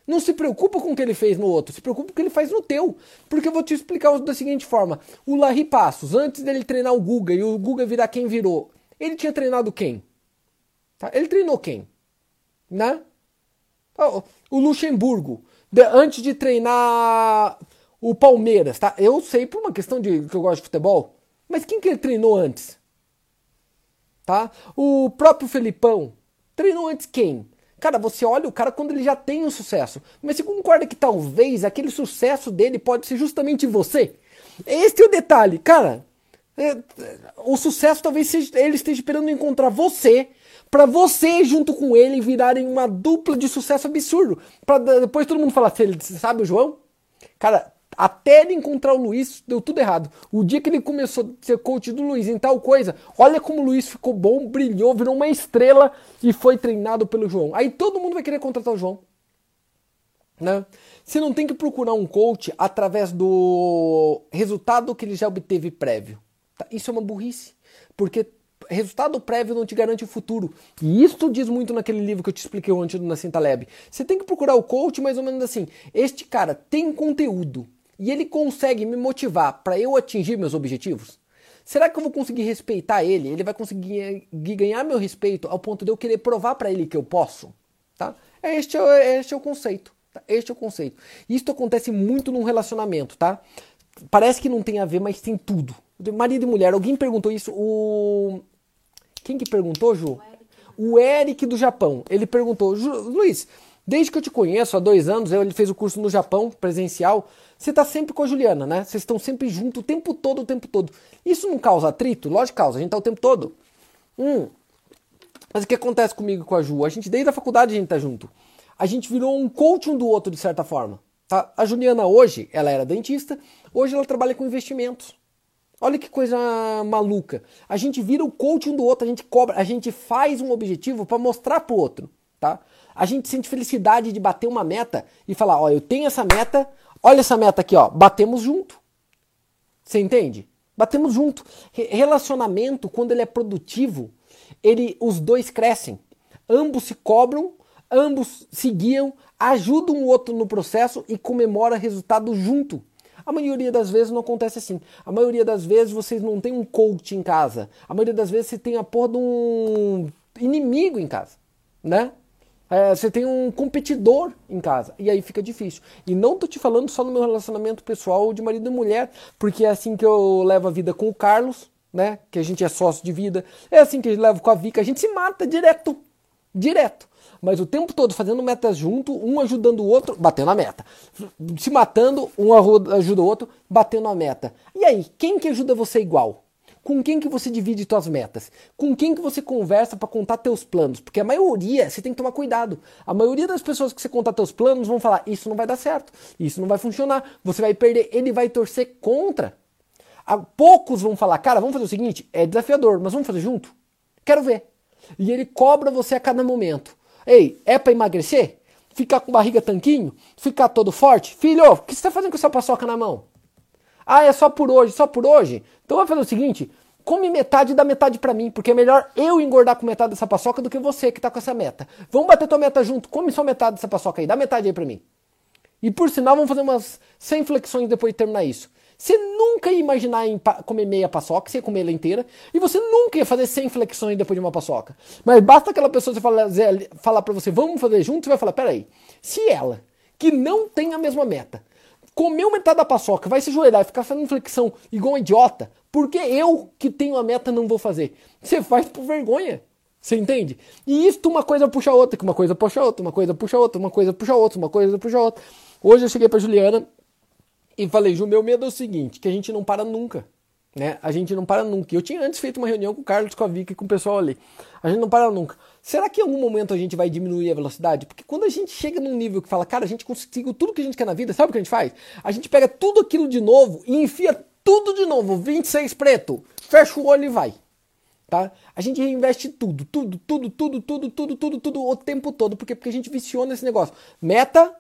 Não se preocupa com o que ele fez no outro, se preocupa com o que ele faz no teu. Porque eu vou te explicar da seguinte forma: o Larry Passos, antes dele treinar o Guga e o Guga virar quem virou, ele tinha treinado quem? Tá? Ele treinou quem? Né? O Luxemburgo, antes de treinar o Palmeiras, tá? Eu sei por uma questão de que eu gosto de futebol, mas quem que ele treinou antes? Tá? O próprio Felipão treinou antes quem? Cara, você olha o cara quando ele já tem um sucesso. Mas você concorda que talvez aquele sucesso dele pode ser justamente você? Este é o detalhe. Cara, é, o sucesso talvez seja, ele esteja esperando encontrar você para você junto com ele virarem uma dupla de sucesso absurdo. Para depois todo mundo falar, você sabe o João? Cara, Até ele encontrar o Luiz, deu tudo errado. O dia que ele começou a ser coach do Luiz em tal coisa, olha como o Luiz ficou bom, brilhou, virou uma estrela e foi treinado pelo João. Aí todo mundo vai querer contratar o João. Né? Você não tem que procurar um coach através do resultado que ele já obteve prévio. Tá? Isso é uma burrice. Porque resultado prévio não te garante o futuro. E isso diz muito naquele livro que eu te expliquei antes do Nassim Taleb. Você tem que procurar o coach mais ou menos assim. Este cara tem conteúdo e ele consegue me motivar para eu atingir meus objetivos? Será que eu vou conseguir respeitar ele? Ele vai conseguir ganhar meu respeito ao ponto de eu querer provar para ele que eu posso? Tá? Este é, este é o conceito. Tá? Este é o conceito. Isso acontece muito num relacionamento, tá? Parece que não tem a ver, mas tem tudo. Marido e mulher. Alguém perguntou isso. O quem que perguntou, Ju? O Eric do Japão. Ele perguntou, Luiz, desde que eu te conheço há dois anos, ele fez o curso no Japão, presencial. Você está sempre com a Juliana, né? Vocês estão sempre junto o tempo todo, o tempo todo. Isso não causa atrito? Lógico que causa, a gente tá o tempo todo. Hum. Mas o que acontece comigo e com a Ju? A gente, desde a faculdade, a gente tá junto. A gente virou um coach um do outro, de certa forma. Tá? A Juliana hoje, ela era dentista, hoje ela trabalha com investimentos. Olha que coisa maluca. A gente vira o coach um do outro, a gente cobra, a gente faz um objetivo para mostrar pro outro, tá? A gente sente felicidade de bater uma meta e falar, ó, eu tenho essa meta, olha essa meta aqui, ó, batemos junto. Você entende? Batemos junto. Relacionamento, quando ele é produtivo, ele, os dois crescem. Ambos se cobram, ambos se guiam, ajudam o outro no processo e comemora resultado junto. A maioria das vezes não acontece assim. A maioria das vezes vocês não tem um coach em casa. A maioria das vezes você tem a porra de um inimigo em casa, né? É, você tem um competidor em casa e aí fica difícil. E não tô te falando só no meu relacionamento pessoal de marido e mulher, porque é assim que eu levo a vida com o Carlos, né? Que a gente é sócio de vida. É assim que eu levo com a Vika. A gente se mata direto, direto mas o tempo todo fazendo metas junto, um ajudando o outro, batendo a meta. Se matando, um ajuda o outro, batendo a meta. E aí, quem que ajuda você igual? Com quem que você divide suas metas? Com quem que você conversa para contar teus planos? Porque a maioria, você tem que tomar cuidado. A maioria das pessoas que você contar teus planos vão falar: "Isso não vai dar certo, isso não vai funcionar, você vai perder". Ele vai torcer contra. Poucos vão falar: "Cara, vamos fazer o seguinte, é desafiador, mas vamos fazer junto". Quero ver. E ele cobra você a cada momento. Ei, é para emagrecer? Ficar com barriga tanquinho? Ficar todo forte? Filho, o que você está fazendo com essa paçoca na mão? Ah, é só por hoje, só por hoje? Então vai fazer o seguinte, come metade e dá metade para mim, porque é melhor eu engordar com metade dessa paçoca do que você que tá com essa meta. Vamos bater tua meta junto, come só metade dessa paçoca aí, dá metade aí para mim. E por sinal, vamos fazer umas 100 flexões depois de terminar isso. Você nunca ia imaginar em comer meia paçoca, você ia comer ela inteira, e você nunca ia fazer 100 flexões depois de uma paçoca. Mas basta aquela pessoa falar, falar para você, vamos fazer junto, você vai falar, peraí, se ela, que não tem a mesma meta, comeu metade da paçoca, vai se ajoelhar e ficar fazendo flexão igual um idiota, porque eu, que tenho a meta, não vou fazer? Você faz por vergonha. Você entende? E isso uma coisa puxa a outra, que uma coisa puxa a outra, uma coisa puxa a outra, uma coisa puxa a outra, uma coisa puxa a outra. Hoje eu cheguei pra Juliana e falei, Ju, meu medo é o seguinte, que a gente não para nunca. Né? A gente não para nunca. Eu tinha antes feito uma reunião com o Carlos, com a Vicky e com o pessoal ali. A gente não para nunca. Será que em algum momento a gente vai diminuir a velocidade? Porque quando a gente chega num nível que fala, cara, a gente conseguiu tudo que a gente quer na vida, sabe o que a gente faz? A gente pega tudo aquilo de novo e enfia tudo de novo, 26 preto, fecha o olho e vai. Tá? A gente reinveste tudo, tudo, tudo, tudo, tudo, tudo, tudo, tudo, o tempo todo. Por quê? Porque a gente viciou nesse negócio. Meta,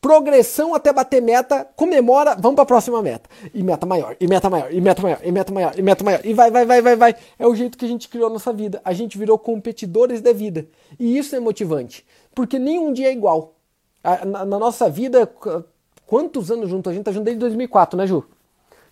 progressão até bater meta, comemora, vamos para a próxima meta. E meta maior, e meta maior, e meta maior, e meta maior, e meta maior. E vai, vai, vai, vai, vai. É o jeito que a gente criou a nossa vida. A gente virou competidores da vida. E isso é motivante. Porque nenhum dia é igual. Na, na nossa vida, quantos anos juntos? A gente tá junto desde 2004, né, Ju?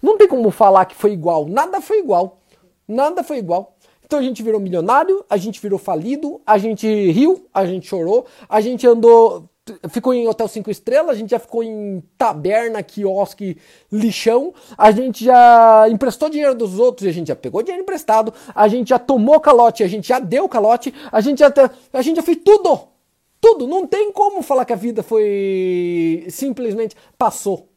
Não tem como falar que foi igual. Nada foi igual. Nada foi igual. Então a gente virou milionário, a gente virou falido, a gente riu, a gente chorou, a gente andou ficou em hotel cinco estrelas, a gente já ficou em taberna, quiosque, lixão, a gente já emprestou dinheiro dos outros e a gente já pegou dinheiro emprestado, a gente já tomou calote, a gente já deu calote, a gente já, a gente já fez tudo. Tudo, não tem como falar que a vida foi simplesmente passou,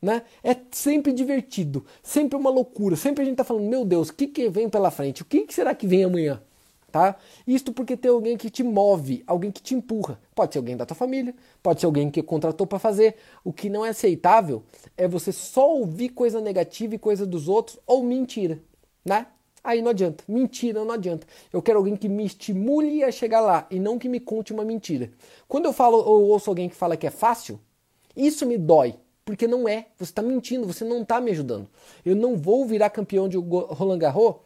né? É sempre divertido, sempre uma loucura, sempre a gente tá falando, meu Deus, o que que vem pela frente? O que, que será que vem amanhã? Tá? Isto porque tem alguém que te move, alguém que te empurra. Pode ser alguém da tua família, pode ser alguém que contratou para fazer. O que não é aceitável é você só ouvir coisa negativa e coisa dos outros ou mentira, né? Aí não adianta. Mentira não adianta. Eu quero alguém que me estimule a chegar lá e não que me conte uma mentira. Quando eu falo ou ouço alguém que fala que é fácil, isso me dói, porque não é. Você está mentindo, você não está me ajudando. Eu não vou virar campeão de Roland Garros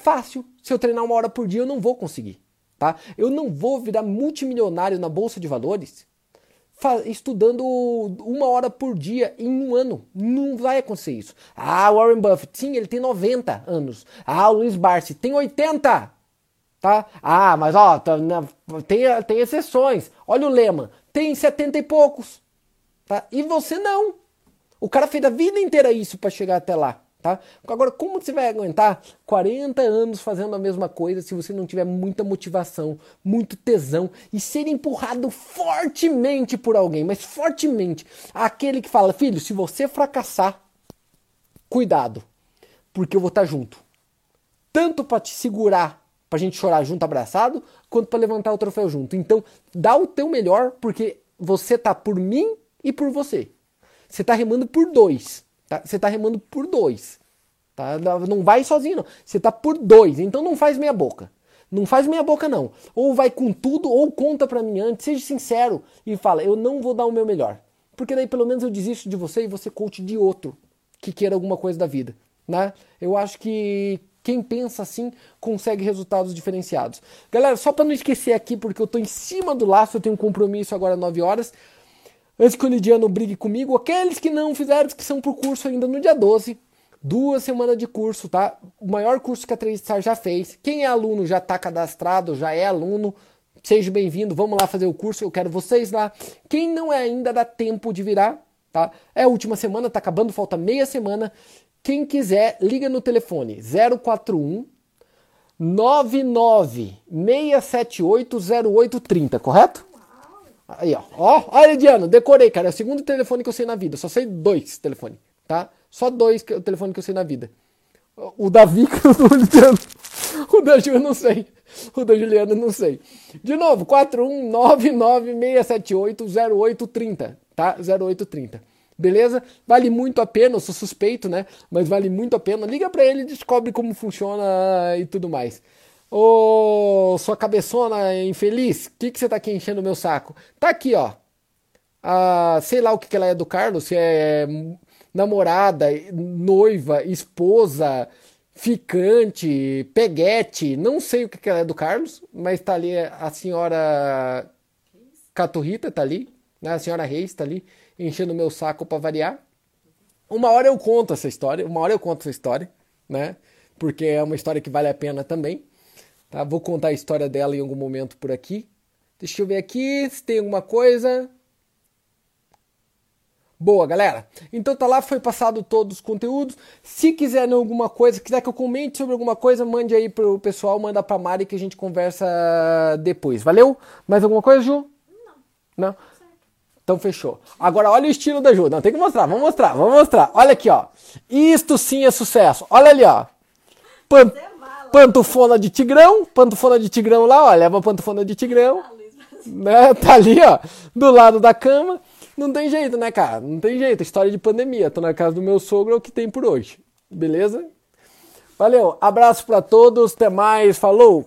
fácil. Se eu treinar uma hora por dia, eu não vou conseguir. Tá? Eu não vou virar multimilionário na bolsa de valores estudando uma hora por dia em um ano. Não vai acontecer isso. Ah, Warren Buffett, sim, ele tem 90 anos. Ah, o Luiz Barsi tem 80. Tá? Ah, mas ó, tá, tem, tem exceções. Olha o Lema, tem 70 e poucos. Tá? E você não. O cara fez a vida inteira isso para chegar até lá. Tá? Agora, como você vai aguentar 40 anos fazendo a mesma coisa se você não tiver muita motivação, muito tesão e ser empurrado fortemente por alguém, mas fortemente? Aquele que fala, filho, se você fracassar, cuidado, porque eu vou estar junto. Tanto para te segurar, para a gente chorar junto abraçado, quanto para levantar o troféu junto. Então, dá o teu melhor, porque você tá por mim e por você. Você tá remando por dois. Tá? Você está remando por dois. Tá? Não vai sozinho, não. Você está por dois. Então não faz meia boca. Não faz meia boca, não. Ou vai com tudo, ou conta para mim antes. Seja sincero e fala: eu não vou dar o meu melhor. Porque daí pelo menos eu desisto de você e você coach de outro que queira alguma coisa da vida. Né? Eu acho que quem pensa assim consegue resultados diferenciados. Galera, só para não esquecer aqui, porque eu tô em cima do laço, eu tenho um compromisso agora às 9 horas. Antes que o Lidiano brigue comigo, aqueles que não fizeram inscrição pro curso ainda no dia 12, duas semanas de curso, tá? O maior curso que a 3 Star já fez. Quem é aluno já está cadastrado, já é aluno, seja bem-vindo, vamos lá fazer o curso, eu quero vocês lá. Quem não é ainda dá tempo de virar, tá? É a última semana, tá acabando, falta meia semana. Quem quiser, liga no telefone 041 99 678 0830, correto? Aí, ó. Ó, olha, Diano, decorei, cara. É o segundo telefone que eu sei na vida. Só sei dois telefones, tá? Só dois que, o telefone que eu sei na vida. O da Vika [LAUGHS] o do Lidiano. O da Ju eu não sei. O da Juliana eu não sei. De novo, 41996780830, tá? 0830. Beleza? Vale muito a pena, eu sou suspeito, né? Mas vale muito a pena. Liga para ele, descobre como funciona e tudo mais. Ô, sua cabeçona infeliz, o que, que você tá aqui enchendo o meu saco? Tá aqui, ó. Ah, sei lá o que, que ela é do Carlos, se é namorada, noiva, esposa, ficante, peguete, não sei o que, que ela é do Carlos, mas tá ali a senhora Caturrita, tá ali, né? a senhora Reis tá ali, enchendo o meu saco para variar. Uma hora eu conto essa história, uma hora eu conto essa história, né? Porque é uma história que vale a pena também. Tá? Vou contar a história dela em algum momento por aqui. Deixa eu ver aqui se tem alguma coisa. Boa, galera. Então tá lá, foi passado todos os conteúdos. Se quiser alguma coisa, quiser que eu comente sobre alguma coisa, mande aí pro pessoal, manda pra Mari que a gente conversa depois. Valeu? Mais alguma coisa, Ju? Não. Não? Então fechou. Agora olha o estilo da Ju. Não, tem que mostrar, vamos mostrar, vamos mostrar. Olha aqui, ó. Isto sim é sucesso. Olha ali, ó. Pan pantufona de tigrão, pantufona de tigrão lá, ó, leva a pantufona de tigrão, né, tá ali, ó, do lado da cama, não tem jeito, né, cara, não tem jeito, história de pandemia, tô na casa do meu sogro, é o que tem por hoje, beleza? Valeu, abraço para todos, até mais, falou!